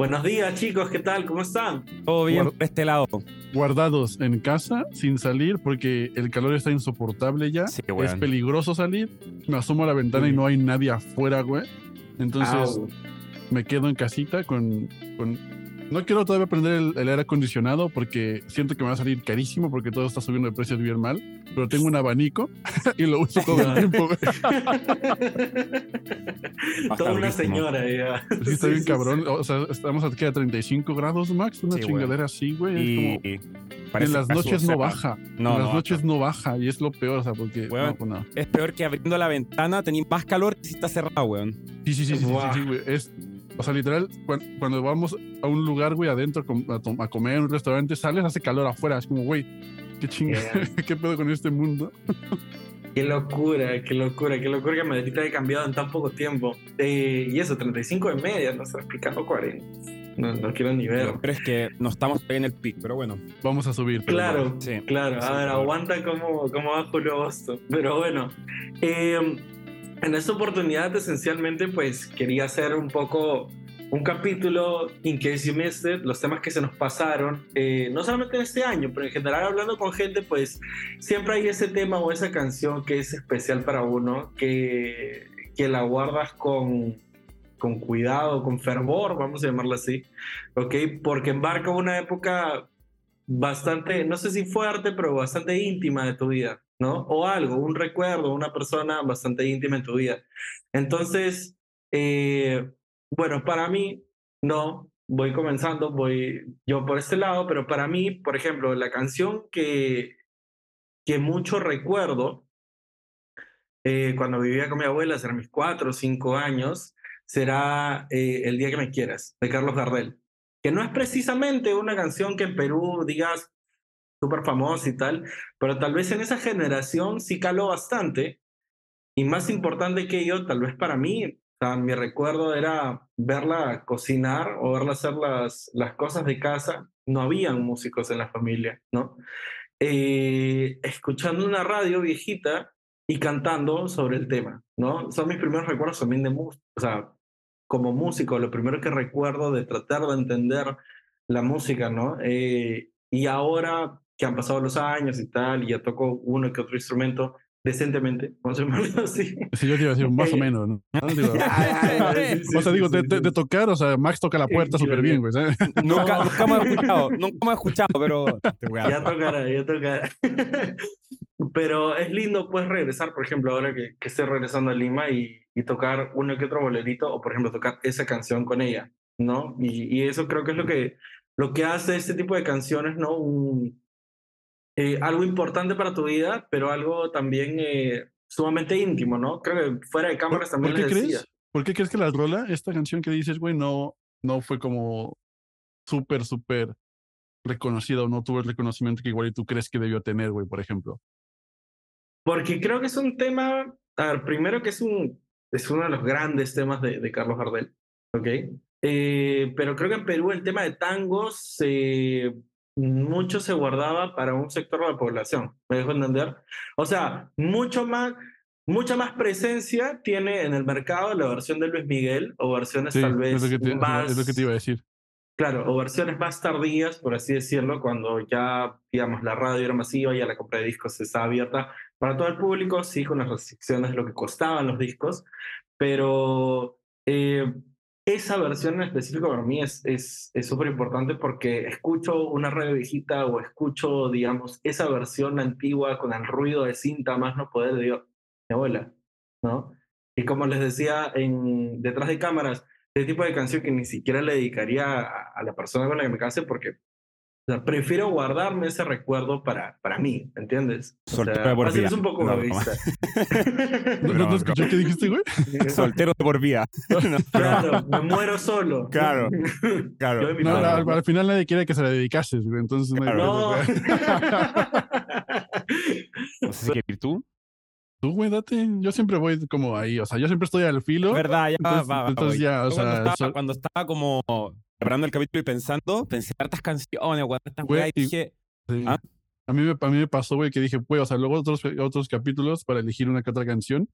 Buenos días, chicos, ¿qué tal? ¿Cómo están? Todo bien por este lado. Guardados en casa, sin salir, porque el calor está insoportable ya. Sí, es peligroso salir. Me asomo a la ventana y no hay nadie afuera, güey. Entonces Au. me quedo en casita con, con- No quiero todavía prender el, el aire acondicionado porque siento que me va a salir carísimo porque todo está subiendo de precios bien mal. Pero tengo un abanico y lo uso todo el tiempo, güey. Toda una señora ya. Sí, está Sí, bien sí, cabrón. O sea, estamos aquí a 35 grados max, una güey. chingadera así, güey. Es Y como- en las noches no baja. No, en las noches no baja y es lo peor, o sea, porque. Weón. no, pues no. Es peor que abriendo la ventana tenéis más calor que si está cerrado, weón. Sí, sí, sí, sí, sí, sí, güey. Es, o sea, literal, cuan- cuando, vamos a un lugar, güey, adentro a, a comer en un restaurante, sales, hace calor afuera. Es como, güey, qué chingada, qué pedo con este mundo. Qué locura, qué locura, qué locura que Madrid haya cambiado en tan poco tiempo. Eh, y eso, 35 de media, no se explicando 40. No, no quiero ni ver. Pero es que no estamos en el pic, pero bueno. Vamos a subir. Claro, Sí. claro. Sí, A ver, aguanta cómo, cómo va Julio Agosto. Pero bueno, eh, en esta oportunidad esencialmente pues quería hacer un poco un capítulo in case you missed los temas que se nos pasaron, eh, no solamente en este año, pero en general hablando con gente, pues siempre hay ese tema o esa canción que es especial para uno, que, que la guardas con, con cuidado, con fervor, vamos a llamarlo así, ¿ok? Porque embarca una época bastante, no sé si fuerte, pero bastante íntima de tu vida, ¿no? O algo, un recuerdo, una persona bastante íntima en tu vida. Entonces, eh, bueno, para mí, no, voy comenzando, voy yo por este lado, pero para mí, por ejemplo, la canción que, que mucho recuerdo eh, cuando vivía con mi abuela, hace mis cuatro o cinco años, será eh, El día que me quieras, de Carlos Gardel que no es precisamente una canción que en Perú digas súper famosa y tal, pero tal vez en esa generación sí caló bastante. Y más importante que ello, tal vez para mí, o sea, mi recuerdo era verla cocinar o verla hacer las, las cosas de casa. No habían músicos en la familia, ¿no? Eh, escuchando una radio viejita y cantando sobre el tema, ¿no? Son mis primeros recuerdos también de música, o sea, como músico, lo primero que recuerdo de tratar de entender la música, ¿no? Eh, y ahora que han pasado los años y tal, y ya toco uno que otro instrumento decentemente, vamos a llamarlo así. Sí, yo te iba a decir más o Eh, menos, ¿no? Digo, Sí, sí, o sea, digo, sí, de, de- sí. de tocar, o sea, Max toca la puerta Eh, súper bien, güey. ¿sabes? Nunca, nunca hemos escuchado, nunca hemos escuchado, pero. Ya tocará, ya tocará. Pero es lindo, pues, regresar, por ejemplo, ahora que, que estoy regresando a Lima y, y tocar uno que otro bolerito, o por ejemplo, tocar esa canción con ella, ¿no? Y, y eso creo que es lo que, lo que hace este tipo de canciones, ¿no? Un, eh, algo importante para tu vida, pero algo también eh, sumamente íntimo, ¿no? Creo que fuera de cámaras ¿Por, también por qué les decía. crees? ¿Por qué crees que la rola, esta canción que dices, güey, no, no fue como súper, súper reconocida o no tuvo el reconocimiento que igual y tú crees que debió tener, güey, por ejemplo? Porque creo que es un tema, a ver, primero que es, un, es uno de los grandes temas de, de Carlos Gardel, ¿ok? Eh, pero creo que en Perú el tema de tangos eh, mucho se guardaba para un sector de la población, ¿me dejo entender? O sea, mucho más, mucha más presencia tiene en el mercado la versión de Luis Miguel o versiones Sí, tal vez es te, más... es lo que te iba a decir. Claro, o versiones más tardías, por así decirlo, cuando ya, digamos, la radio era masiva, ya la compra de discos estaba abierta para todo el público, sí, con las restricciones de lo que costaban los discos, pero eh, esa versión en específico para mí es es es súper importante porque escucho una radio viejita o escucho, digamos, esa versión antigua con el ruido de cinta más no poder, digo, mi abuela, ¿no? Y como les decía en detrás de cámaras, ese tipo de canción que ni siquiera le dedicaría a, a la persona con la que me case porque o sea, prefiero guardarme ese recuerdo para, para mí, ¿entiendes? O Soltero sea, de por así vida. es un poco No, egoísta. ¿No, no, No, no escuché qué dijiste, güey? Soltero de por vida. No, claro, me muero solo. Claro, claro. Madre, al, final nadie quiere que se la dedicases, güey. Entonces, no hay Claro. No. No sé si quieres ir tú. Tú, güey, date. Yo siempre voy como ahí. O sea, yo siempre estoy al filo. ¿Verdad? Ya Entonces- va, va, entonces voy. ya, o cuando, sea, estaba, sol- cuando estaba como preparando el capítulo y pensando, pensé en hartas canciones, weón, estas Güey, weas, y dije, Sí. ¿Ah? A, mí me, a mí me pasó, güey, que dije, güey, o sea, luego otros, otros capítulos para elegir una que otra canción.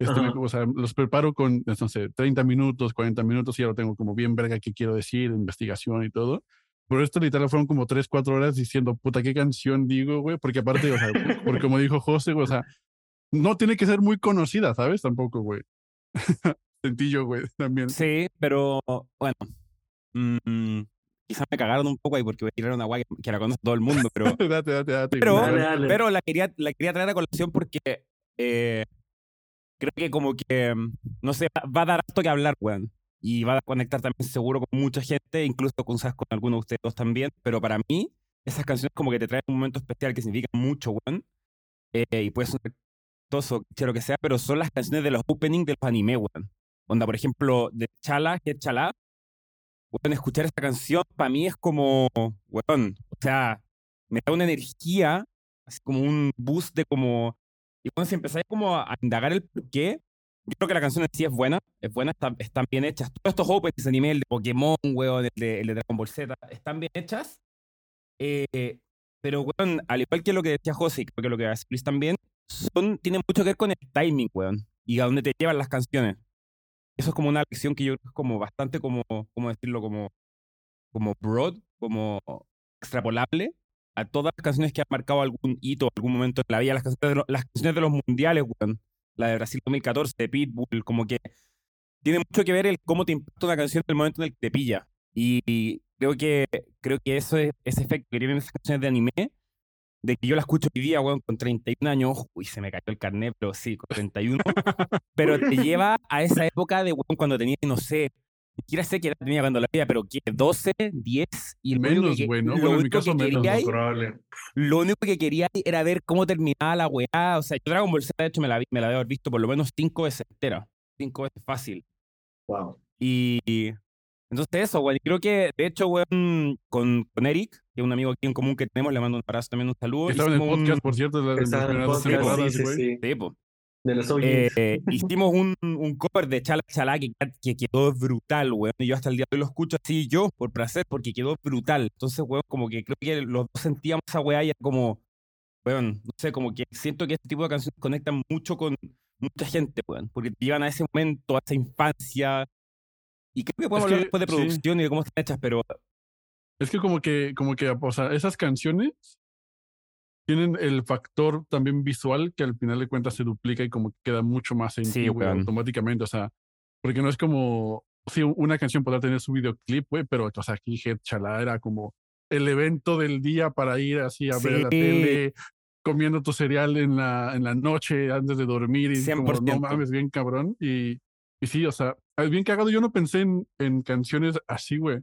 Este, Ajá. o sea, los preparo con, no sé, 30 minutos, 40 minutos y ya lo tengo como bien verga qué quiero decir, investigación y todo. Pero esto literal fueron como 3, 4 horas diciendo, puta, ¿qué canción digo, güey? Porque aparte, o sea, porque como dijo José, güey, o sea, no tiene que ser muy conocida, ¿sabes? Tampoco, güey. Sentí yo, güey, también. Sí, pero bueno. Mm, quizás me cagaron un poco ahí porque voy a tirar una guay que, la conoce todo el mundo, pero, date, date, date. Pero-. Dale, dale. pero la, quería, la quería traer a colación porque eh, creo que como que, no sé, va, a dar harto que hablar, weón. Y va a conectar también seguro con mucha gente, incluso con, quizás con algunos de ustedes dos también. Pero para mí, esas canciones como que te traen un momento especial que significa mucho, weón. Eh, y puede sonar chistoso, cliché, lo que sea, pero son las canciones de los openings de los anime, weón. Onda, por ejemplo, de Chala, que es Chala. Weón, escuchar esta canción para mí es como, weón, o sea, me da una energía, así como un boost de como... Y cuando si empezáis como a indagar el por qué, yo creo que la canción en sí es buena, es buena, está- están bien hechas. Todos estos openings, anime, el de Pokémon, weón, el de, el de Dragon Ball Z, están bien hechas. Eh, pero, weón, al igual que lo que decía José, creo que lo que a decir Luis también, son, tienen mucho que ver con el timing, weón, y a dónde te llevan las canciones. Eso es como una lección que yo creo que es como bastante como, ¿cómo decirlo? Como, como broad, como extrapolable a todas las canciones que han marcado algún hito, algún momento en la vida, las canciones de, lo- las canciones de los mundiales, weón. La de Brasil 2014, de Pitbull, como que tiene mucho que ver el cómo te impacta una canción en el momento en el que te pilla. Y, y creo que creo que eso es ese efecto que tienen esas canciones de anime, de que yo la escucho hoy día, weón, con 31 años, uy, se me cayó el carnet, pero sí, con 31, pero te lleva a esa época de, weón, cuando tenía, no sé, ni siquiera sé qué edad tenía cuando la veía, pero ¿qué? 12, 10, y Menos, güey, Bueno, en mi caso que menos, quería Probable. lo único que quería era ver cómo terminaba la weá. O sea, yo Dragon Ball Z, de hecho, me la, vi- me la haber visto por lo menos cinco veces entera. Cinco veces fácil. Wow. Y entonces eso, weón. y Creo que, de hecho, weón, con, con Eric, que es un amigo aquí en común que tenemos, le mando un abrazo también un saludo. Estaba en el hicimos un- podcast, por cierto, de dos podcast, temporadas, sí, sí, güey. sí. Sí, po. De los OGs. Eh, hicimos un, un cover de Chala Chala que, que quedó brutal, weón. Y yo hasta el día de hoy lo escucho así yo, por placer, porque quedó brutal. Entonces, weón, como que creo que los dos sentíamos esa weá y como, weón, no sé, como que siento que este tipo de canciones conectan mucho con mucha gente, weón. Porque te llevan a ese momento, a esa infancia. Y creo que podemos que, hablar después de sí. producción y de cómo están hechas, pero Es que como que, como que, o sea, esas canciones tienen el factor también visual que al final de cuentas se duplica y como que queda mucho más en Sí, güey, automáticamente. O sea, porque no es como, sí, una canción podrá tener su videoclip, güey, pero, o sea, aquí Chala era como el evento del día para ir así a ver la Sí. tele, comiendo tu cereal en la, en la noche antes de dormir y como, no 100%. mames, bien cabrón. Y, y sí, o sea, es bien cagado. Yo no pensé en, en canciones así, güey,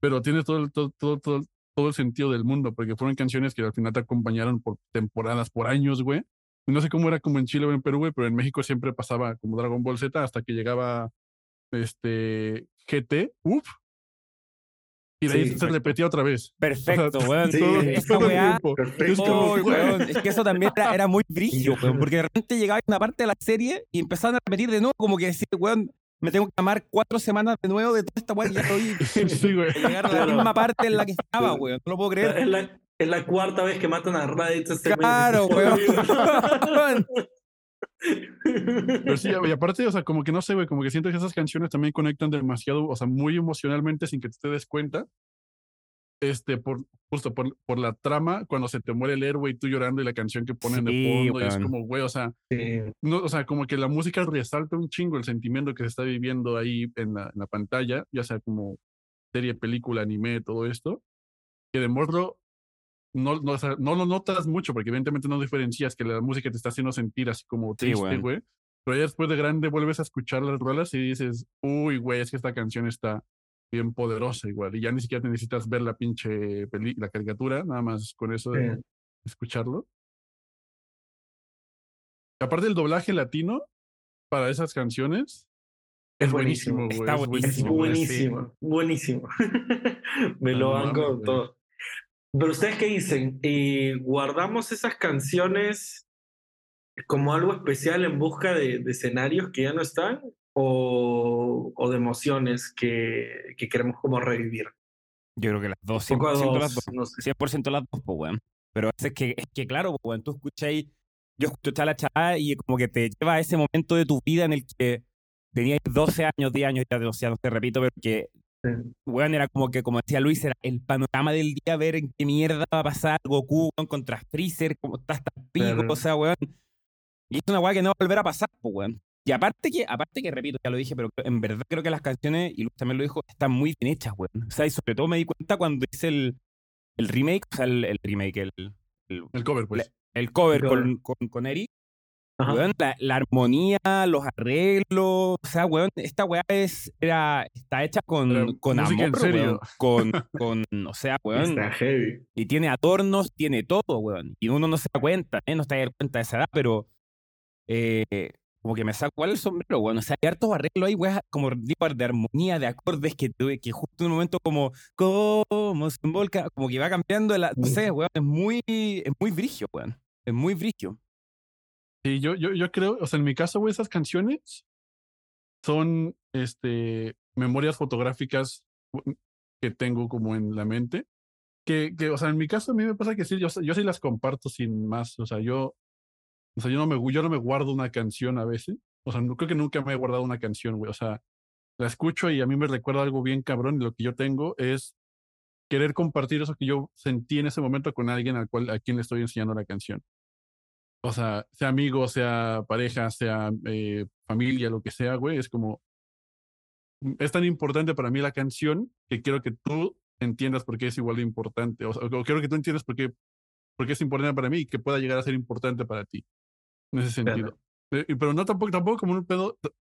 pero tiene todo, el- todo, todo, todo, todo el sentido del mundo, porque fueron canciones que al final te acompañaron por temporadas, por años, güey. No sé cómo era como en Chile o en Perú, güey, pero en México siempre pasaba como Dragon Ball Z hasta que llegaba este GT, uff. Y de ahí Sí, se perfecto. repetía otra vez. perfecto, weón. Sí, todo, Esa todo el weá tiempo. Perfecto. Es como, Oh, güey, weón, Es que eso también era, era muy brillo, weón, porque de repente llegaba una parte de la serie y empezaban a repetir de nuevo, como que decir, weón, me tengo que amar cuatro semanas de nuevo de toda esta weá que ya estoy Sí, güey. llegar a la misma parte en la que estaba, weón. No lo puedo creer. Es la, es la cuarta vez que matan a Raditz este. Claro, weón. Pero sí, y aparte, o sea, como que no sé, güey, como que siento que esas canciones también conectan demasiado, o sea, muy emocionalmente sin que te des cuenta. Este, por, justo por, por la trama, cuando se te muere el héroe y tú llorando y la canción que ponen Sí, de fondo, y es como, güey, o sea, Sí. no, o sea, como que la música resalta un chingo el sentimiento que se está viviendo ahí en la, en la pantalla, ya sea como serie, película, anime, todo esto, que de morro no, no, o sea, no lo notas mucho, porque evidentemente no diferencias que la música te está haciendo sentir así como Sí, triste, güey. Pero ya después de grande vuelves a escuchar las rolas y dices, uy, güey, es que esta canción está bien poderosa igual. Y ya ni siquiera te necesitas ver la pinche peli la caricatura, nada más con eso de Sí. escucharlo. Aparte del doblaje latino para esas canciones, Es buenísimo. buenísimo, güey. Está es Es buenísimo, sí. buenísimo, buenísimo. Me lo No banco todo. Pero ustedes qué dicen? Eh, ¿Guardamos esas canciones como algo especial en busca de, de escenarios que ya no están? ¿O, o de emociones que, que queremos como revivir? Yo creo que las dos, Un poco a 100% dos, las dos. no sé. 100% las dos, pues, weón. Pero es que, es que claro, pues, weón, tú escucháis yo escucho Chala Chala y como que te lleva a ese momento de tu vida en el que tenías 12 años, 10 años, ya no, no te repito, pero que, weón, era como que, como decía Luis, era el panorama del día, ver en qué mierda va a pasar Goku weón, contra Freezer, cómo está hasta pico, o sea, weón. Y es una weá que no va a volver a pasar, pues, weón. Y aparte que, aparte que, repito, ya lo dije, pero en verdad creo que las canciones, y Luis también lo dijo, están muy bien hechas, weón. O sea, y sobre todo me di cuenta cuando hice el, el remake, o sea, el, el remake, el, el, El cover, pues. el cover El cover. con, con, con Eri, Ajá. weón, la, la armonía, los arreglos, o sea, weón, esta weá es, era, está hecha con, Era con amor, en serio. weón, con, con, o sea, weón, Está heavy. y tiene adornos, tiene todo, weón, y uno no se da cuenta, ¿eh? no está dar cuenta de esa edad, pero eh, como que me saco el sombrero, weón, o sea, hay hartos arreglos ahí, weón, como de armonía, de acordes que tuve, que justo en un momento como, como se envolca, como que va cambiando, la, no sé, weón, es muy, es muy brigio, weón, es muy brigio. Sí, yo, yo, yo creo, o sea, en mi caso, güey, esas canciones son este, memorias fotográficas u- que tengo como en la mente. Que, que, o sea, en mi caso a mí me pasa que sí, yo, yo sí las comparto sin más. O sea, yo, o sea, yo no me, yo no me guardo una canción a veces. O sea, no, creo que nunca me he guardado una canción, güey. O sea, la escucho y a mí me recuerda algo bien cabrón y lo que yo tengo es querer compartir eso que yo sentí en ese momento con alguien al cual, a quien le estoy enseñando la canción o sea, sea amigo, sea pareja, sea eh, familia, lo que sea, güey, es como, mm, es tan importante para mí la canción que quiero que tú entiendas por qué es igual de importante, o sea, o quiero que tú entiendas por qué, por qué es importante para mí y que pueda llegar a ser importante para ti, en ese sentido. Eh, y- pero no tampoco, tampoco como un pedo,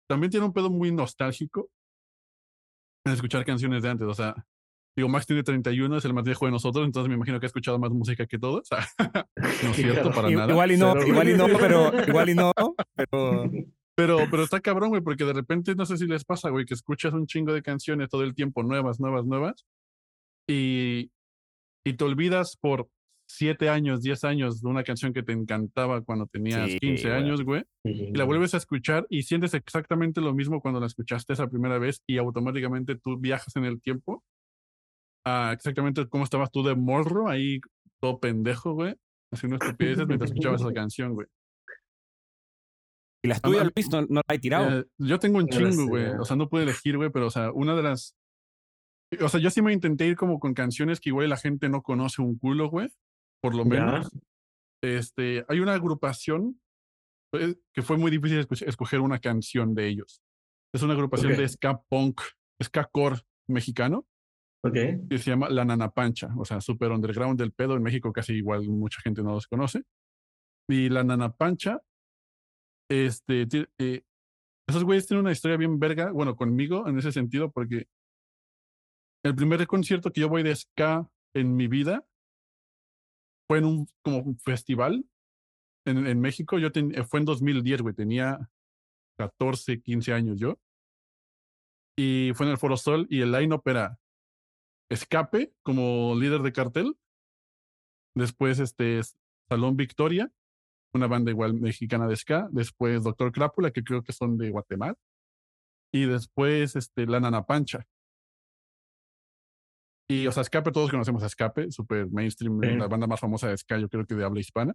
también tiene un pedo muy nostálgico en escuchar canciones de antes, o sea, digo, Max tiene 31, es el más viejo de nosotros, entonces me imagino que ha escuchado más música que todos. no es cierto, para nada. Igual y no, Cero, igual y no, pero igual y no, pero Pero, pero está cabrón, güey, porque de repente no sé si les pasa, güey, que escuchas un chingo de canciones todo el tiempo, nuevas, nuevas, nuevas, y, y te olvidas por siete años, diez años de una canción que te encantaba cuando tenías Sí, 15 güey. años, güey, y la vuelves a escuchar y sientes exactamente lo mismo cuando la escuchaste esa primera vez y automáticamente tú viajas en el tiempo a exactamente cómo estabas tú de morro, ahí todo pendejo, güey, haciendo estupideces mientras escuchabas esa canción, güey. y las tuyas, Luis, no, no la he tirado. Eh, yo tengo un chingo, güey. O sea, no pude elegir, güey, pero, o sea, una de las. O sea, yo sí me intenté ir como con canciones que igual la gente no conoce un culo, güey. Por lo Ya. menos. Este, hay una agrupación pues, que fue muy difícil escoger una canción de ellos. Es una agrupación de ska punk, ska core mexicano Ok. que se llama La Nana Pancha, o sea, super underground del pedo. En México casi igual mucha gente no los conoce. Y La Nana Pancha, este, eh, esos güeyes tienen una historia bien verga, bueno, conmigo en ese sentido, porque el primer concierto que yo voy de ska en mi vida fue en un como un festival en, en México. Yo eh, fue en 2010, güey, tenía 14, 15 años yo. Y fue en el Foro Sol y el line-up era Escape como líder de cartel. Después, este, Salón Victoria, una banda igual mexicana de ska. Después, Doctor Crápula, que creo que son de Guatemala. Y después, este, La Nana Pancha. Y, o sea, Escape, todos conocemos a Escape, super mainstream, Sí. la banda más famosa de ska, yo creo que de habla hispana.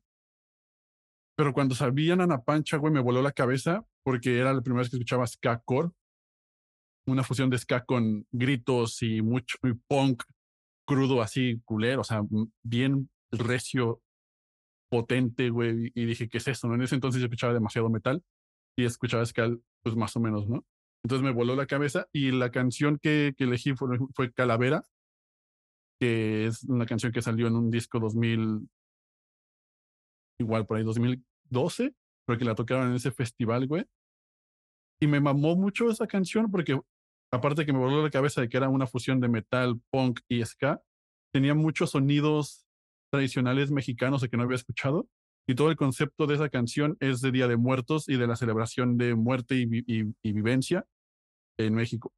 Pero cuando sabía Nana Pancha, güey, me voló la cabeza porque era la primera vez que escuchaba ska core. Una fusión de ska con gritos y mucho y punk crudo, así culero, o sea, bien recio, potente, güey. Y dije, ¿qué es eso? no? En ese entonces yo escuchaba demasiado metal y escuchaba ska, pues más o menos, ¿no? Entonces me voló la cabeza y la canción que, que elegí fue, fue Calavera, que es una canción que salió en un disco 2000, igual por ahí 2012, porque la tocaron en ese festival, güey. Y me mamó mucho esa canción porque, aparte que me voló la cabeza de que era una fusión de metal, punk y ska, tenía muchos sonidos tradicionales mexicanos que no había escuchado. Y todo el concepto de esa canción es de Día de Muertos y de la celebración de muerte y- y vivencia en México.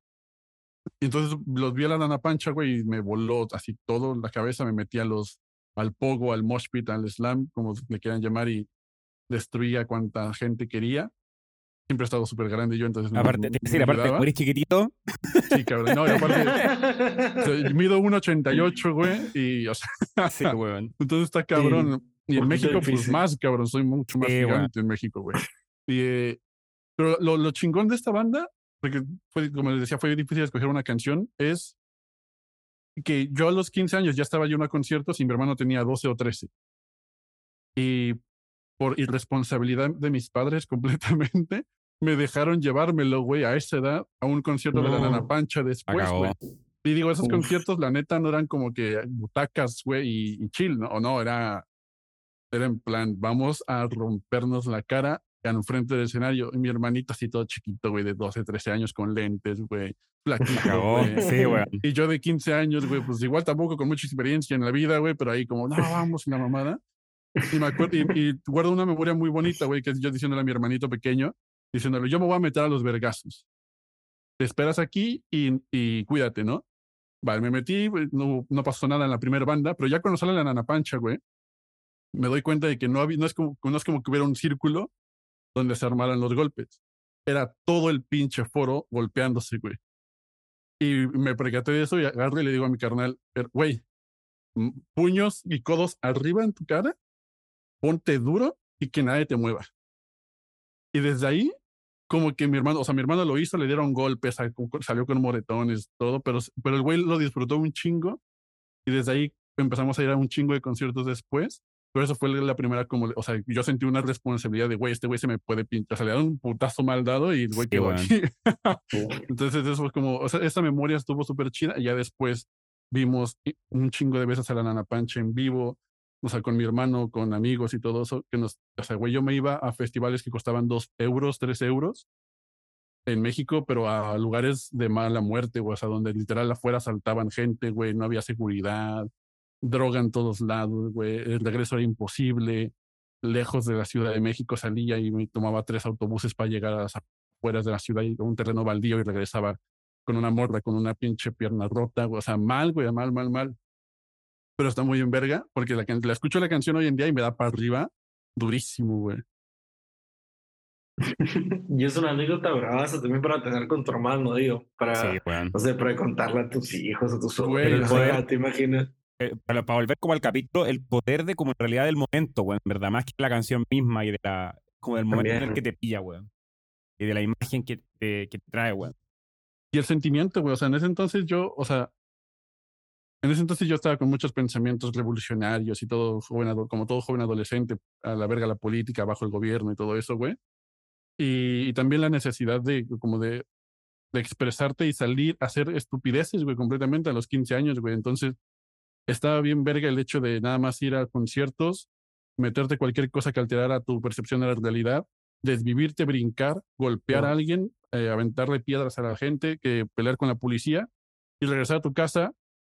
Y entonces los vi a la Nana Pancha, güey, y me voló así todo la cabeza, me metí a los, al pogo, al mosh pit, al slam, como le quieran llamar, y destruía cuanta gente quería. Siempre he estado súper grande yo, entonces me- Aparte, me te decir, aparte, ayudaba. como eres chiquitito, Sí, cabrón. No, y aparte, o sea, mido 1.88, güey, y, o sea, sí, weón. entonces está cabrón. Y en México, pues más, cabrón, soy mucho más Sí, güey. gigante en México, güey. Y, eh, pero lo, lo chingón de esta banda, porque fue, como les decía, fue difícil escoger una canción, es que yo a los 15 años ya estaba yendo a conciertos y mi hermano tenía 12 o 13. Y por irresponsabilidad de mis padres completamente, me dejaron llevármelo, güey, a esa edad, a un concierto de la. Nana Pancha después, güey. Y digo, esos Uf. conciertos, la neta, no eran como que butacas, güey, y, y chill, ¿no? O no, era, era en plan, vamos a rompernos la cara en frente del escenario. Y mi hermanito así todo chiquito, güey, de 12, 13 años con lentes, güey, flaquito, güey. Sí, güey. Y yo de 15 años, güey, pues igual tampoco con mucha experiencia en la vida, güey, pero ahí como, no, vamos, la mamada. Y me acuerdo, y, y guardo una memoria muy bonita, güey, que es yo diciéndole a mi hermanito pequeño, diciéndole, yo me voy a meter a los vergazos. Te esperas aquí y, y cuídate, ¿no? Vale, me metí, no, no pasó nada en la primera banda, pero ya cuando sale la Nana Pancha, güey, me doy cuenta de que no, había, no, es como, no es como que hubiera un círculo donde se armaran los golpes. Era todo el pinche foro golpeándose, güey. Y me percaté de eso y agarro y le digo a mi carnal, "Er, güey, puños y codos arriba en tu cara, ponte duro y que nadie te mueva. Y desde ahí, como que mi hermano, o sea, mi hermano lo hizo, le dieron golpes, sal- salió con moretones, todo, pero, pero el güey lo disfrutó un chingo y desde ahí empezamos a ir a un chingo de conciertos después. Pero eso fue la primera, como, o sea, yo sentí una responsabilidad de, güey, este güey se me puede pintar. O sea, le un putazo mal dado y el güey Sí, quedó aquí. Entonces eso fue como, o sea, esa memoria estuvo súper chida y ya después vimos un chingo de veces a la Nana Pancha en vivo, o sea, con mi hermano, con amigos y todo eso, que nos, o sea, güey, yo me iba a festivales que costaban dos euros, tres euros en México, pero a lugares de mala muerte, güey, o sea, donde literal afuera saltaban gente, güey, no había seguridad, droga en todos lados, güey, el regreso era imposible, lejos de la Ciudad de México salía y me tomaba tres autobuses para llegar a las afueras de la ciudad y a un terreno baldío y regresaba con una morra, con una pinche pierna rota, güey, o sea, mal, güey, mal, mal, mal. Pero está muy en verga, porque la, la escucho la canción hoy en día y me da para arriba, durísimo, güey. y es una anécdota bravaza también para tener con tu hermano, digo, para, Sí, weón. no sé, para contarle a tus hijos, a tus sobrinos, o sea, ya, te imaginas. Eh, para, para volver como al capítulo, el poder de como en realidad del momento, weón, en verdad, más que la canción misma y de la, como del momento en el También. que te pilla, weón. Y de la imagen que te, que te trae, weón. Y el sentimiento, güey, o sea, en ese entonces yo, o sea, en ese entonces yo estaba con muchos pensamientos revolucionarios y todo joven, como todo joven adolescente, a la verga la política, bajo el gobierno y todo eso, güey. Y, y también la necesidad de, como de, de expresarte y salir a hacer estupideces, güey, completamente a los 15 años, güey. Entonces, estaba bien verga el hecho de nada más ir a conciertos, meterte cualquier cosa que alterara tu percepción de la realidad, desvivirte, brincar, golpear a alguien, eh, aventarle piedras a la gente, que pelear con la policía y regresar a tu casa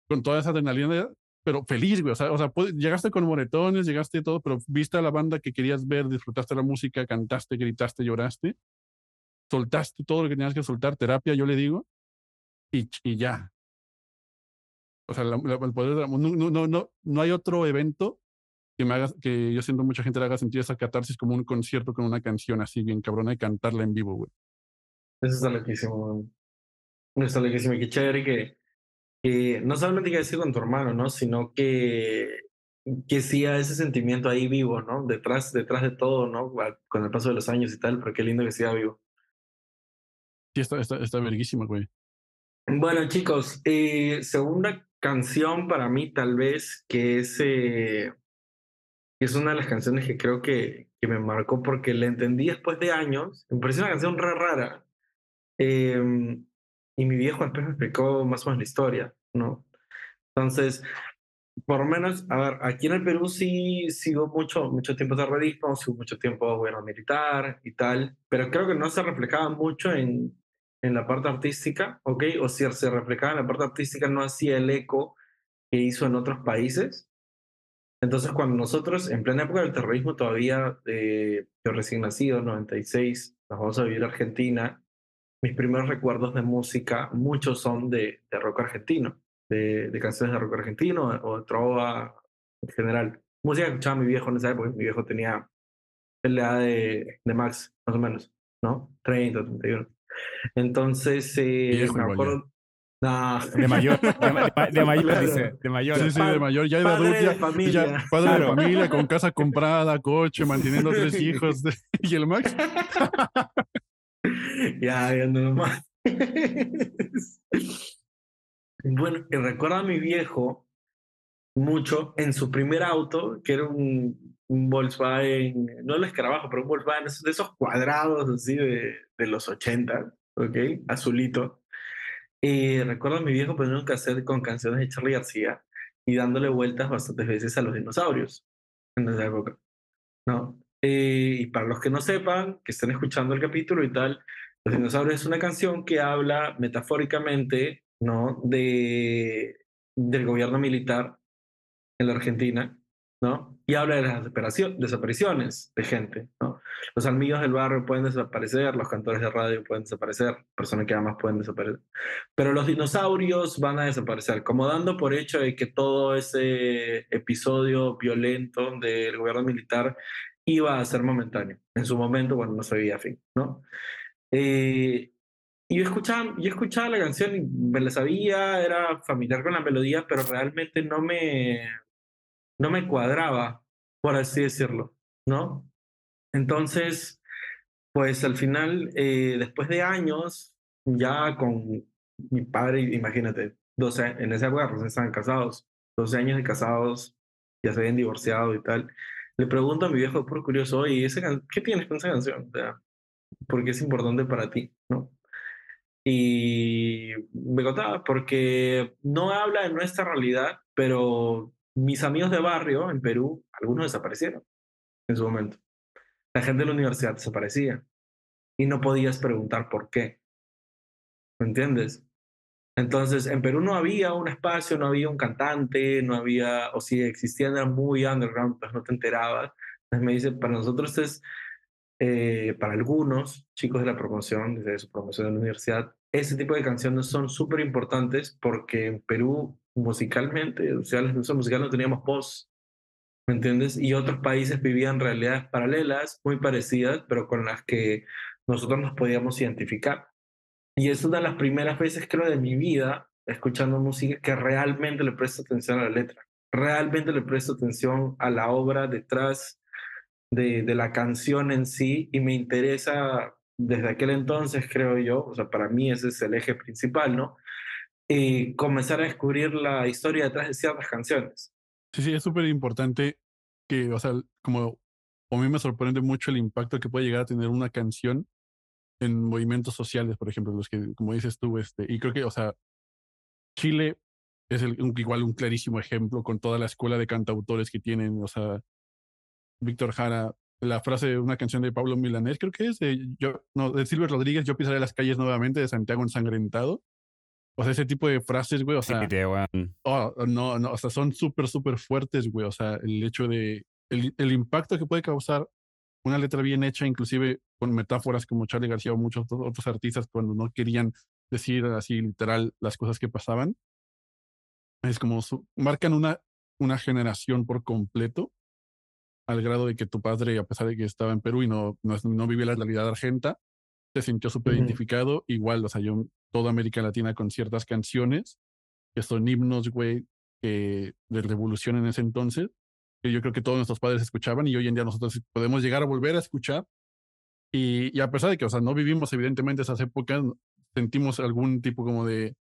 con toda esa adrenalina, pero feliz, güey. O sea, o sea puede- llegaste con moretones, llegaste todo, pero viste a la banda que querías ver, disfrutaste la música, cantaste, gritaste, lloraste, soltaste todo lo que tenías que soltar, terapia, yo le digo, y ya. O sea, la- la- el poder de la- no, no, no, no, hay otro evento que me haga, que yo siento mucha gente le haga sentir esa catarsis como un concierto con una canción así bien cabrona y cantarla en vivo, güey. Eso está loquísimo. Eso está loquísimo. Qué chévere que, que no solamente que decir con tu hermano, ¿no? Sino que, que siga ese sentimiento ahí vivo, ¿no? Detrás, detrás de todo, ¿no? A- Con el paso de los años y tal, pero qué lindo que siga vivo. Sí, está, está, está verguísima, güey. Bueno, chicos, eh, segunda canción para mí, tal vez, que es, eh, es una de las canciones que creo que, que me marcó porque la entendí después de años. Me pareció una canción re rara. Eh, y mi viejo después me explicó más o menos la historia, ¿no? Entonces, por lo menos, a ver, aquí en el Perú sí sigo mucho, mucho tiempo terrorismo, sigo mucho tiempo gobierno militar y tal, pero creo que no se reflejaba mucho en, en la parte artística, ¿ok? O si se reflejaba en la parte artística, no hacía el eco que hizo en otros países. Entonces, cuando nosotros, en plena época del terrorismo, todavía, eh, yo recién nacido, 96, nos vamos a vivir a Argentina, mis primeros recuerdos de música, muchos son de, de rock argentino, de, de canciones de rock argentino o de trova en general. Música que escuchaba mi viejo en esa época, mi viejo tenía la edad de, de Max, más o menos, ¿no? 30, 31. Entonces, eh, Viejo me igual acuerdo, No. De mayor, de, ma- de ma- de mayor, Claro. dice, de mayor. Sí, sí, de mayor, ya de Padre adulto, de ya, familia. ya padre Claro. de familia, con casa comprada, coche, manteniendo tres hijos. y el Max, ya, viendo nomás. bueno, y recuerdo a mi viejo mucho en su primer auto, que era un, un Volkswagen, no el escarabajo, pero un Volkswagen de esos cuadrados así de, de los 80, ¿ok? Azulito. Y recuerdo a mi viejo poniendo un cassette con canciones de Charlie García y dándole vueltas bastantes veces a los dinosaurios en esa época, ¿no? Eh, y para los que no sepan, que estén escuchando el capítulo y tal, Los dinosaurios es una canción que habla metafóricamente, ¿no? De, del gobierno militar en la Argentina, ¿no? Y habla de las desaparicio- desapariciones de gente, ¿no? Los amigos del barrio pueden desaparecer, los cantores de radio pueden desaparecer, personas que amas pueden desaparecer, pero los dinosaurios van a desaparecer, como dando por hecho de que todo ese episodio violento del gobierno militar iba a ser momentáneo, en su momento cuando no se veía fin, ¿no? Eh, yo escuchaba, yo escuchaba la canción y me la sabía, era familiar con la melodía, pero realmente no me, no me cuadraba, por así decirlo, ¿no? Entonces, pues al final, eh, después de años, ya con mi padre, imagínate, 12, en esa época recién estaban casados, 12 años de casados, ya se habían divorciado y tal. Le pregunto a mi viejo por curioso, oye, ¿esa ¿qué tienes con esa canción? O sea, ¿por qué es importante para ti? ¿No? Y me contaba, porque no habla de nuestra realidad, pero mis amigos de barrio en Perú, algunos desaparecieron en su momento. La gente de la universidad desaparecía y no podías preguntar por qué. ¿Me entiendes? Entonces, en Perú no había un espacio, no había un cantante, no había, o si existían, era muy underground, pues no te enterabas. Entonces me dice, para nosotros es, eh, para algunos chicos de la promoción, desde su promoción de la universidad, ese tipo de canciones son súper importantes porque en Perú, musicalmente, o sea, la industria musical no teníamos voz, ¿me entiendes? Y otros países vivían realidades paralelas, muy parecidas, pero con las que nosotros nos podíamos identificar. Y es una de las primeras veces, creo, de mi vida, escuchando música, que realmente le presto atención a la letra. Realmente le presto atención a la obra detrás de, de la canción en sí y me interesa desde aquel entonces, creo yo, o sea, para mí ese es el eje principal, ¿no? Y comenzar a descubrir la historia detrás de ciertas canciones. Sí, sí, es súper importante que, o sea, como a mí me sorprende mucho el impacto que puede llegar a tener una canción en movimientos sociales, por ejemplo, los que, como dices tú, este, y creo que, o sea, Chile es igual un clarísimo ejemplo con toda la escuela de cantautores que tienen, o sea, Víctor Jara, la frase de una canción de Pablo Milanés, creo que es de, yo, no, de Silver Rodríguez, yo pisaré las calles nuevamente de Santiago ensangrentado. O sea, ese tipo de frases, güey, o sea, Sí. Oh, no, no, o sea, son súper, súper fuertes, güey. O sea, el hecho de, el, el impacto que puede causar una letra bien hecha, inclusive con metáforas como Charlie García o muchos otros- artistas cuando no querían decir así literal las cosas que pasaban. Es como, su- marcan una, una generación por completo, al grado de que tu padre, a pesar de que estaba en Perú y no, no, no vivía la realidad argenta, se sintió súper identificado. Igual, o sea, yo, toda América Latina con ciertas canciones que son himnos, güey, de revolución en ese entonces, que yo creo que todos nuestros padres escuchaban y hoy en día nosotros podemos llegar a volver a escuchar. Y, y a pesar de que, o sea, no vivimos evidentemente esas épocas, sentimos algún tipo como de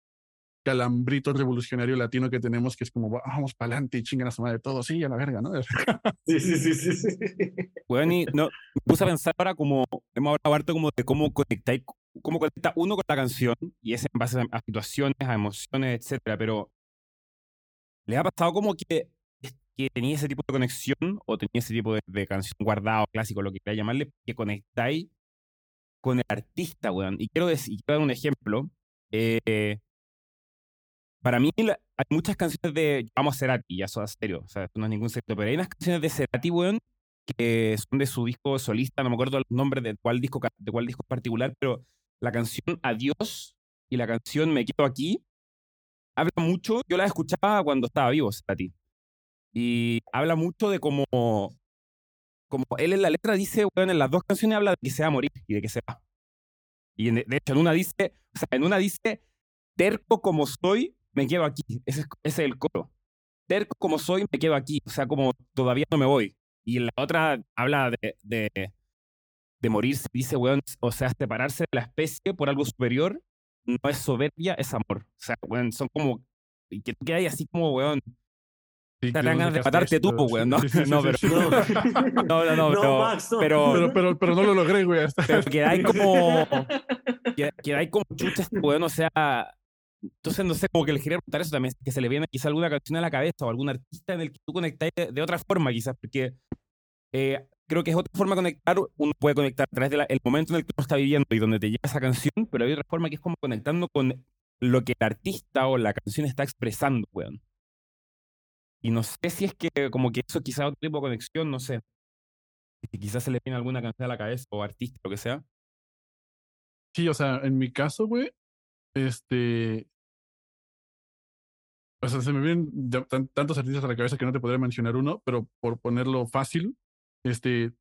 calambrito revolucionario latino que tenemos, que es como, vamos para adelante y chingan a su madre todo, sí, a la verga, ¿no? Sí, sí, sí, sí, sí. Weón, y no, me puse a pensar ahora como, hemos hablado harto como de cómo conectáis, cómo conecta uno con la canción, y es en base a, a situaciones, a emociones, etcétera, pero ¿les ha pasado como que, que tenía ese tipo de conexión, o tenía ese tipo de, de canción guardado, clásico, lo que quieras llamarle, que conectáis con el artista, weón? Y quiero, decir, quiero dar un ejemplo. eh, para mí hay muchas canciones de, vamos a Cerati, ya es serio, o sea, no es ningún secreto, pero hay unas canciones de Cerati, weón, que son de su disco solista, no me acuerdo el nombre de cuál disco, de cuál disco particular, pero la canción Adiós y la canción Me Quedo Aquí habla mucho, yo la escuchaba cuando estaba vivo, Cerati, y habla mucho de cómo, como él en la letra dice, weón, en las dos canciones habla de que se va a morir y de que se va. Y en- de hecho en una dice, o sea, en una dice, terco como soy, me quedo aquí. Ese es, ese es el coro. Terco como soy, me quedo aquí. O sea, como todavía no me voy. Y la otra habla de, de, de morirse, dice, weón, o sea, separarse de la especie por algo superior no es soberbia, es amor. O sea, weón, son como, y que tú quedas así como, weón, te dan no ganas de matarte tú, weón, ¿no? Sí, sí, sí, No, sí, pero- sí. no, no, no, No, pero, Max, no. pero, Pero, pero, pero no lo logré, hasta- pero quedáis como, quedáis como chucha este weón, o sea, entonces no sé, como que le quería preguntar eso también, que se le viene quizá alguna canción a la cabeza o algún artista en el que tú conectáis de, de otra forma quizás, porque eh, creo que es otra forma de conectar, uno puede conectar a través del momento en el que uno está viviendo y donde te llega esa canción, pero hay otra forma que es como conectando con lo que el artista o la canción está expresando, weón. Y no sé si es que como que eso quizá otro tipo de conexión, no sé. Si quizás se le viene alguna canción a la cabeza o artista, lo que sea. Sí, o sea, en mi caso, güey, este. O sea, se me vienen tantos artistas a la cabeza que no te podría mencionar uno, pero por ponerlo fácil, este.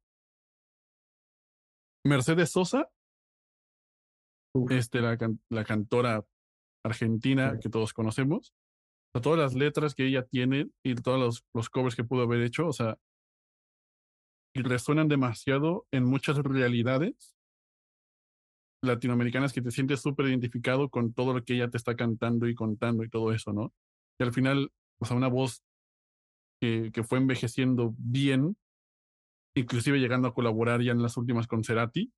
Mercedes Sosa, Uf. este, la, la cantora argentina que todos conocemos. O sea, todas las letras que ella tiene y todos los, los covers que pudo haber hecho, o sea, y resuenan demasiado en muchas realidades latinoamericanas que te sientes súper identificado con todo lo que ella te está cantando y contando y todo eso, ¿no? Y al final, o sea, una voz que, que fue envejeciendo bien, inclusive llegando a colaborar ya en las últimas con Cerati.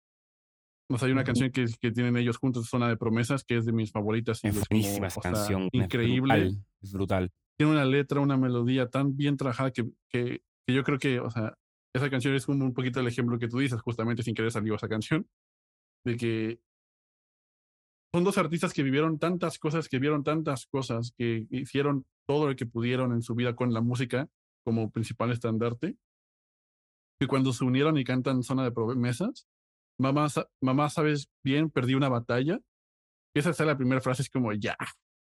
O sea, hay una canción que, que tienen ellos juntos, Zona de Promesas, que es de mis favoritas. y Es buenísima esa o sea, canción. es increíble. brutal, Es brutal. Tiene una letra, una melodía tan bien trabajada que, que, que yo creo que, o sea, esa canción es como un poquito el ejemplo que tú dices, justamente sin querer salió esa canción, de que son dos artistas que vivieron tantas cosas, que vieron tantas cosas, que hicieron todo lo que pudieron en su vida con la música como principal estandarte, que cuando se unieron y cantan Zona de Promesas, mamá, mamá, sabes bien, perdí una batalla. Esa es la primera frase, es como, ya,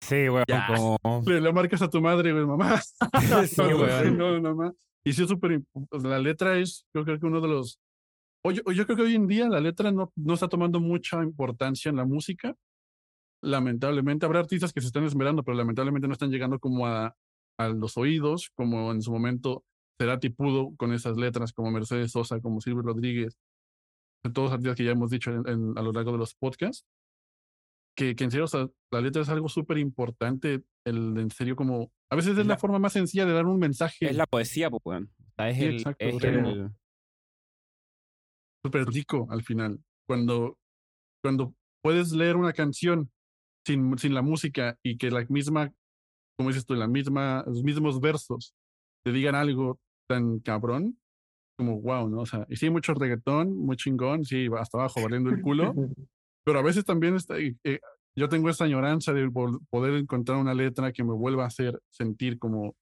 Sí, weón. Ya. Como... le, le marcas a tu madre, güey, mamá. Sí, No, weón. no, no. Y sí, es súper. La letra es, yo creo que uno de los. o yo, yo creo que hoy en día la letra no, no está tomando mucha importancia en la música. Lamentablemente, habrá artistas que se están esmerando, pero lamentablemente no están llegando como a, a los oídos, como en su momento Cerati pudo con esas letras, como Mercedes Sosa, como Silvio Rodríguez, todos los artistas que ya hemos dicho en- en- a lo largo de los podcasts. Que, que en serio, o sea, la letra es algo súper importante, el en serio como... A veces es Es la, la- forma más sencilla de dar un mensaje Es la poesía, pues, weón. O sea, es Sí, el, exacto, es o sea, el- súper rico al final. Cuando, cuando puedes leer una canción sin, sin la música y que la misma, como dices tú, la misma, los mismos versos te digan algo tan cabrón, como wow, ¿no? O sea, y sí, mucho reggaetón, muy chingón, sí, hasta abajo, valiendo el culo, pero a veces también está, eh, yo tengo esa añoranza de poder encontrar una letra que me vuelva a hacer sentir como,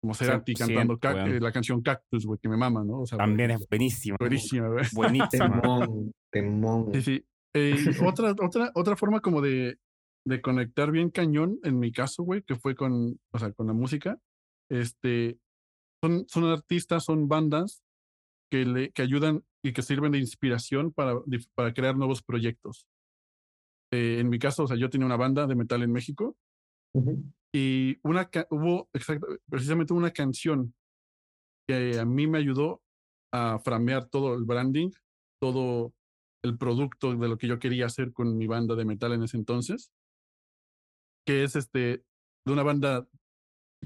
como Cerati 100%, cantando eh, la canción Cactus, güey, que me mama, ¿no? O sea, también es buenísimo. buenísima, güey. Buenísima. Temón, temón. Sí, sí. Eh, otra, otra, otra forma como de, de conectar bien cañón, en mi caso, güey, que fue con, o sea, con la música, este, son, son artistas, son bandas que, le, que ayudan y que sirven de inspiración para, para crear nuevos proyectos. Eh, en mi caso, o sea, yo tenía una banda de metal en México y una hubo exacto, precisamente una canción que a mí me ayudó a framear todo el branding, todo el producto de lo que yo quería hacer con mi banda de metal en ese entonces, que es este de una banda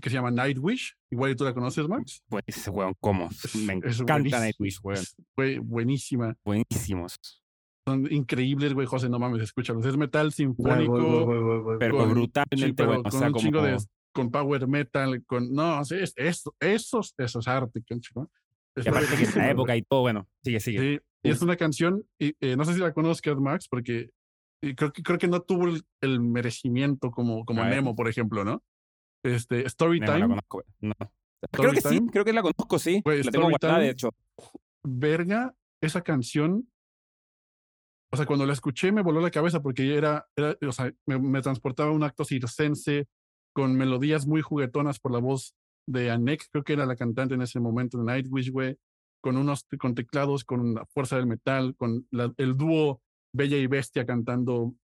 que se llama Nightwish, igual y tú la conoces, Max. Pues, weón, ¿cómo? Me Es encanta buenísima, Nightwish, weón. es- Fue buenísima. Buenísimos. Son increíbles, güey, José, no mames, escúchalos. Es metal sinfónico, voy, voy, voy, voy. Pero con- brutalmente sí, pero bueno. O con sea, un como... chingo de con power metal, con no, sí, es, eso, esos, esos arte, ¿no? Y aparte que buenísimo, la época y todo, bueno, sigue, sigue. Sí, y es una canción, y, eh, no sé si la conozcas, Max, porque creo, que, creo que no tuvo el, el merecimiento como, como A ver. Nemo, por ejemplo, ¿no? Este, Story No, Time, conozco, no. Creo que sí, Storytime. creo que la conozco, sí. Güey, la tengo guardada, de Storytime. hecho. verga, esa canción, o sea, cuando la escuché me voló la cabeza porque era, era o sea, me, me transportaba a un acto circense con melodías muy juguetonas por la voz de Anek, creo que era la cantante en ese momento de Nightwish, güey, con unos con teclados, con la fuerza del metal, con la- el dúo Bella y Bestia cantando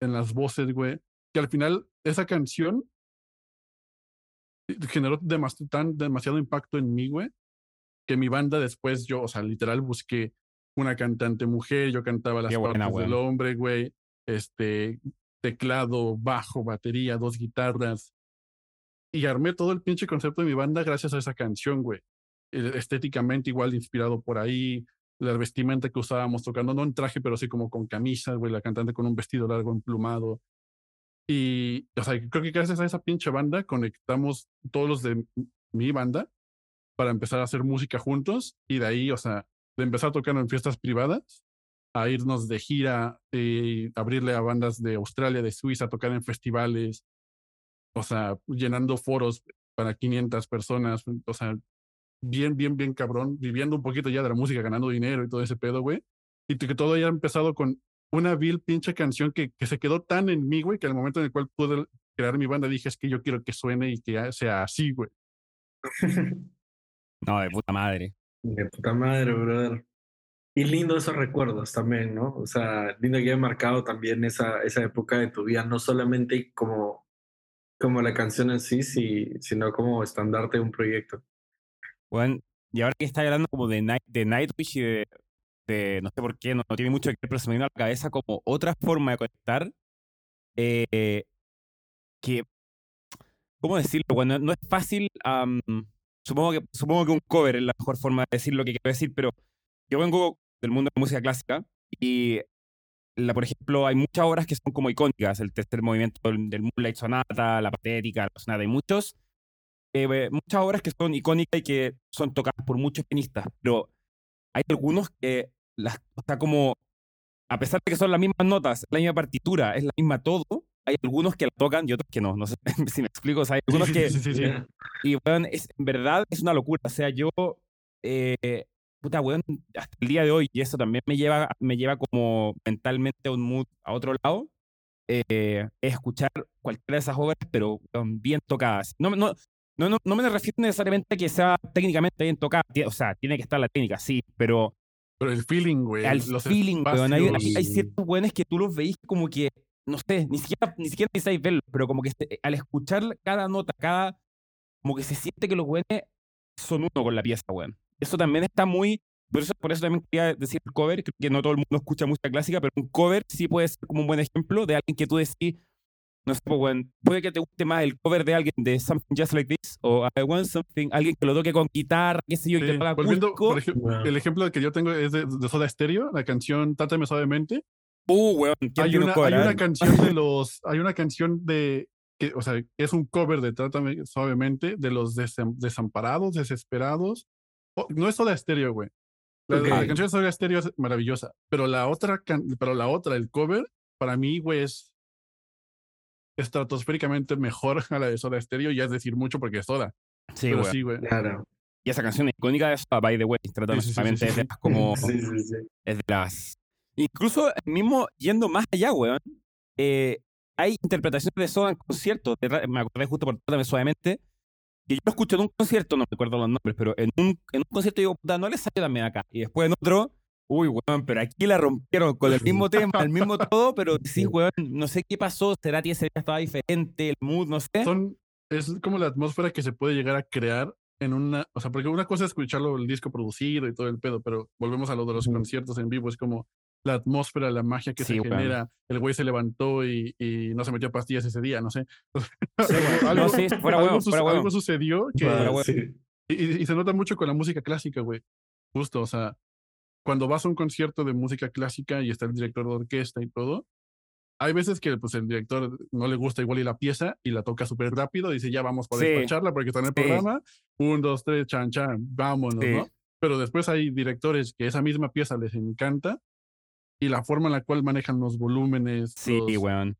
en las voces, güey. que al final esa canción generó demas- tan, demasiado impacto en mí, güey, que mi banda después yo, o sea, literal busqué una cantante mujer, yo cantaba las buena, partes del hombre, güey, este, teclado, bajo, batería, dos guitarras, y armé todo el pinche concepto de mi banda gracias a esa canción, güey. Eh, Estéticamente igual inspirado por ahí, la vestimenta que usábamos tocando, no en traje, pero sí como con camisa, güey, la cantante con un vestido largo emplumado. Y, o sea, creo que gracias a esa pinche banda conectamos todos los de mi banda para empezar a hacer música juntos y de ahí, o sea, de empezar tocando en fiestas privadas a irnos de gira, eh, abrirle a bandas de Australia, de Suiza, tocar en festivales, o sea, llenando foros para 500 personas, o sea, bien, bien, bien cabrón, viviendo un poquito ya de la música, ganando dinero y todo ese pedo, güey. Y que todo haya empezado con una vil pinche canción que, que se quedó tan en mí, güey, que al momento en el cual pude crear mi banda dije, es que yo quiero que suene y que sea así, güey. No, de puta madre. De puta madre, brother. Y lindo esos recuerdos también, ¿no? O sea, lindo que haya marcado también esa, esa época de tu vida, no solamente como, como la canción en sí, sí, sino como estandarte de un proyecto. Weón, y ahora que está hablando como de, Night, de Nightwish y de, de- no sé por qué, no, no tiene mucho que ver, pero se me vino a la cabeza como otra forma de conectar eh, que, ¿cómo decirlo? Bueno, no es fácil, am, supongo, que, supongo que un cover es la mejor forma de decir lo que quiero decir, pero yo vengo del mundo de la música clásica y, la, por ejemplo, hay muchas obras que son como icónicas, el tercer movimiento del, del Moonlight Sonata, la Patética, la Sonata, hay muchos eh, muchas obras que son icónicas y que son tocadas por muchos pianistas, pero hay algunos que las, o sea, como, a pesar de que son las mismas notas, la misma partitura, es la misma todo, hay algunos que la tocan y otros que no, no sé si me explico, o sea, hay algunos Sí, que, sí, sí, sí. Ya. y weón, es, en verdad es una locura, o sea, yo, eh, puta weón, hasta el día de hoy, y eso también me lleva, me lleva como mentalmente a un mood, a otro lado, eh, es escuchar cualquiera de esas obras, pero bien tocadas. No, no, no, no, no me refiero necesariamente a que sea técnicamente bien tocada, o sea, tiene que estar la técnica, sí, pero Pero el feeling, güey. al los feeling, weón, hay, hay, ciertos weones que tú los veis como que, no sé, ni siquiera, ni siquiera pensáis verlos, pero como que se- al escuchar cada nota, cada, como que se siente que los weones son uno con la pieza, weón. Eso también está muy, por eso, por eso también quería decir el cover, que no todo el mundo escucha música clásica, pero un cover sí puede ser como un buen ejemplo de alguien que tú decís, no sé, pues, weón, puede que te guste más el cover de alguien de Something Just Like This o I Want Something, alguien que lo toque con guitarra, qué sé yo, y Sí, que lo haga volviendo, por ejemplo, Wow. el ejemplo que yo tengo es de, de Soda Stereo, la canción Trátame Suavemente. Uh, weón, ¿quién Hay una, hay A una canción de los, hay una canción de, que, o sea, es un cover de Trátame Suavemente de los desem- desamparados, desesperados. Oh, no es Soda Stereo, güey. La, la Ok. canción de Soda Stereo es maravillosa, pero la otra, can- pero la otra, el cover, para mí, güey, es estratosféricamente mejor a la de Soda Stereo, y es decir mucho porque es Soda. Sí, pero weón. sí, güey. Claro. Y esa canción icónica de Soda, by the way, tratando Sí, sí, sí, es de las como Sí, sí, sí. es de las incluso mismo yendo más allá, weón. eh, hay interpretaciones de Soda en conciertos. Me acordé justo por Trátame Suavemente. Que yo lo escucho en un concierto, no me acuerdo los nombres, pero en un, en un concierto digo, puta, no le salió también acá. Y después en otro, uy, weón, pero aquí la rompieron con el mismo tema, el mismo todo, pero sí, weón, no sé qué pasó. Será que ese día estaba diferente, el mood, no sé. son es como la atmósfera que se puede llegar a crear en una, o sea, porque una cosa es escucharlo el disco producido y todo el pedo, pero volvemos a lo de los Ujú. conciertos en vivo, es como la atmósfera, la magia que Sí, se weón. genera, el güey se levantó y, y no se metió pastillas ese día, no sé. Sí, algo, No, sí, fuera algo huevo, huevo. sucedió que, y, y- y se nota mucho con la música clásica, güey. Justo, o sea, cuando vas a un concierto de música clásica y está el director de orquesta y todo, hay veces que pues el director no le gusta igual y la pieza y la toca súper rápido, dice ya vamos para Sí. despacharla porque está en el Sí. programa, un, dos, tres, chan, chan, vámonos, Sí. ¿no? Pero después hay directores que esa misma pieza les encanta y la forma en la cual manejan los volúmenes, Sí, los-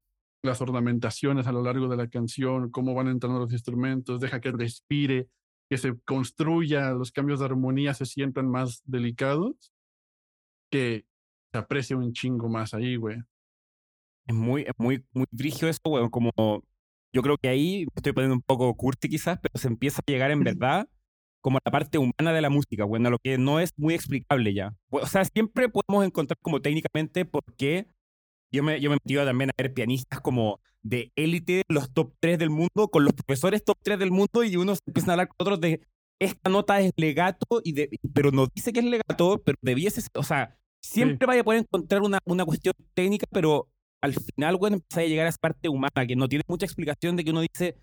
las ornamentaciones a lo largo de la canción, cómo van entrando los instrumentos, deja que respire, que se construya, los cambios de armonía se sientan más delicados, que se aprecia un chingo más ahí, güey. Es muy, es muy, muy brígido eso, weón. Como yo creo que ahí me estoy poniendo un poco curti quizás, pero se empieza a llegar en verdad como a la parte humana de la música, a lo que no es muy explicable ya. O sea, siempre podemos encontrar como técnicamente por qué yo me, yo me metido también a ver pianistas como de élite, los top 3 del mundo, con los profesores top 3 del mundo, y uno empieza a hablar con otros de esta nota es legato, y de, pero no dice que es legato, pero debiese, o sea, siempre vaya a poder encontrar una, una cuestión técnica, pero al final, bueno, empieza a llegar a esa parte humana, que no tiene mucha explicación de que uno dice,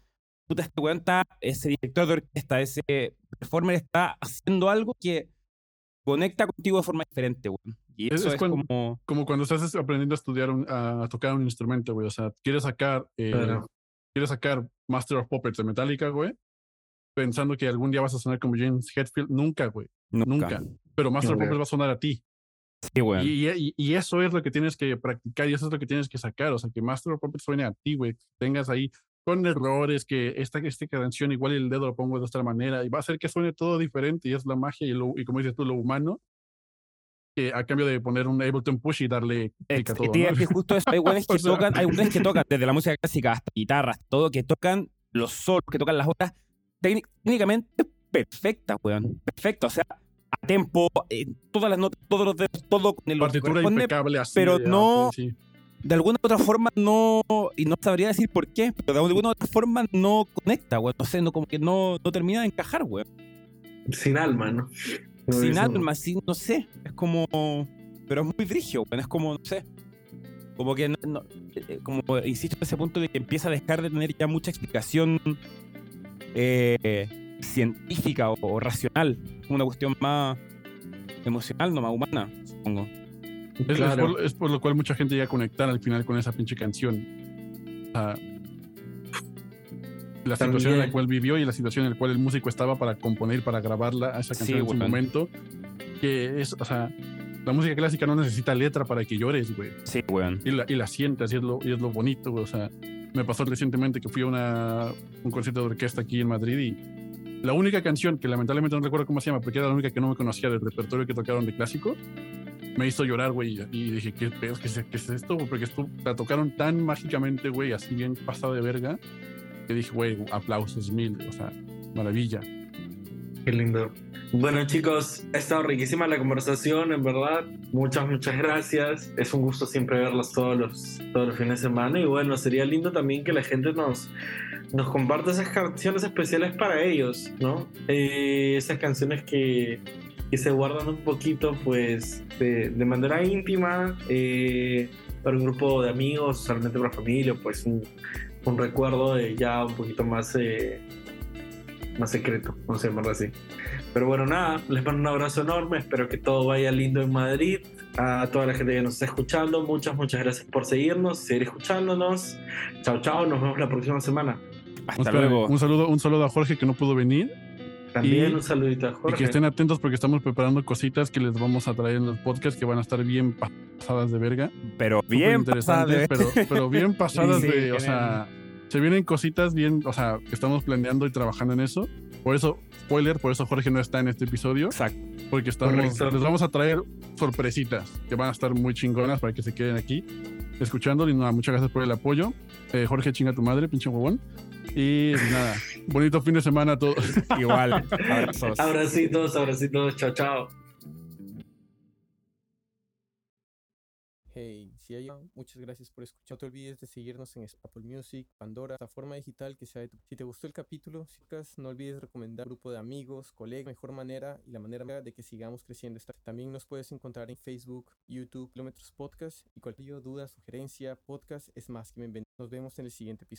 puta, este weón está, ese director de orquesta, ese performer está haciendo algo que conecta contigo de forma diferente, weón. Y eso es, como... Como cuando estás aprendiendo a estudiar, a tocar un instrumento, güey. O sea, quieres sacar, eh, quieres sacar Master of Puppets de Metallica, güey. Pensando que algún día vas a sonar como James Hetfield. Nunca, güey. Nunca. Pero Master of Puppets va a sonar a ti. Sí, güey. Y, y, eso es lo que tienes que practicar y eso es lo que tienes que sacar. O sea, que Master of Puppets suene a ti, güey. Tengas ahí con errores, que esta, esta canción igual el dedo lo pongo de otra manera y va a hacer que suene todo diferente y es la magia y, lo, y como dices tú, lo humano que a cambio de poner un Ableton Push y darle clic a todo. ¿no? justo eso, hay buenos que, tocan, hay que tocan desde la música clásica hasta guitarras, todo, que tocan los solos, que tocan las otras técnicamente perfecta, weón, perfecto, o sea, a tempo, eh, todas las notas, todos los dedos, todo con el partitura impecable así, pero no de alguna u otra forma no, y no sabría decir por qué, pero de alguna u otra forma no conecta, güey. No sé, no, como que no, no termina de encajar, güey. Sin alma, ¿no? Sin alma, sin, no sé. Es como. Pero es muy frigio, güey. Es como, no sé. Como que, no, eh, como insisto en ese punto de que empieza a dejar de tener ya mucha explicación eh, científica o, o racional. Una cuestión más emocional, no más humana, supongo. Es, por, lo cual mucha gente llega a conectar al final con esa pinche canción. la situación en la cual vivió y la situación en la cual el músico estaba para componer, para grabarla a esa canción en su momento. Que es, o sea, la música clásica no necesita letra para que llores, güey. Sí, güey. Y la, y la sientas y es lo, y es lo bonito, güey. O sea, me pasó recientemente que fui a una, un concierto de orquesta aquí en Madrid y la única canción que lamentablemente no recuerdo cómo se llama, porque era la única que no me conocía del repertorio que tocaron de clásico, me hizo llorar, güey. Y dije, ¿qué, qué, qué es esto? Porque esto, la tocaron tan mágicamente, güey, así bien pasado de verga, que dije, güey, aplausos mil, o sea, maravilla. Qué lindo. Bueno, chicos, ha estado riquísima la conversación, en verdad. Muchas, muchas gracias. Es un gusto siempre verlos todos los, todos los fines de semana. Y bueno, sería lindo también que la gente nos, nos comparte esas canciones especiales para ellos, ¿no? Eh, esas canciones que, se guardan un poquito pues de, manera íntima eh, para un grupo de amigos, solamente para familia, pues un, recuerdo ya un poquito más, eh, más secreto, vamos a llamarlo así. Pero bueno, nada, les mando un abrazo enorme, espero que todo vaya lindo en Madrid. A toda la gente que nos está escuchando, muchas, muchas gracias por seguirnos, seguir escuchándonos. Chao, chao, nos vemos la próxima semana. Hasta luego. Un saludo, un saludo a Jorge que no pudo venir. También un saludito a Jorge. Y que estén atentos porque estamos preparando cositas que les vamos a traer en los podcasts que van a estar bien pasadas de verga. Pero bien pasadas. Pero, pero bien pasadas de, o sea, se vienen cositas bien, o sea, que estamos planeando y trabajando en eso. Por eso, spoiler, por eso Jorge no está en este episodio. Exacto. Porque estamos, les vamos a traer sorpresitas que van a estar muy chingonas para que se queden aquí escuchando. Y nada, muchas gracias por el apoyo. Eh, Jorge, chinga tu madre, pinche huevón. Y nada, bonito fin de semana a todos. Igual, abrazos. Abracitos, abracitos, chao, chao. Hey, si hay muchas gracias por escuchar. No te olvides de seguirnos en Apple Music, Pandora, plataforma digital que sea de tu. Si te gustó el capítulo, chicas, no olvides recomendar un grupo de amigos, colegas, mejor manera y la manera de que sigamos creciendo. También nos puedes encontrar en Facebook, YouTube, Kilómetros Podcast y cualquier duda, sugerencia, podcast es más que bienvenido. Nos vemos en el siguiente episodio.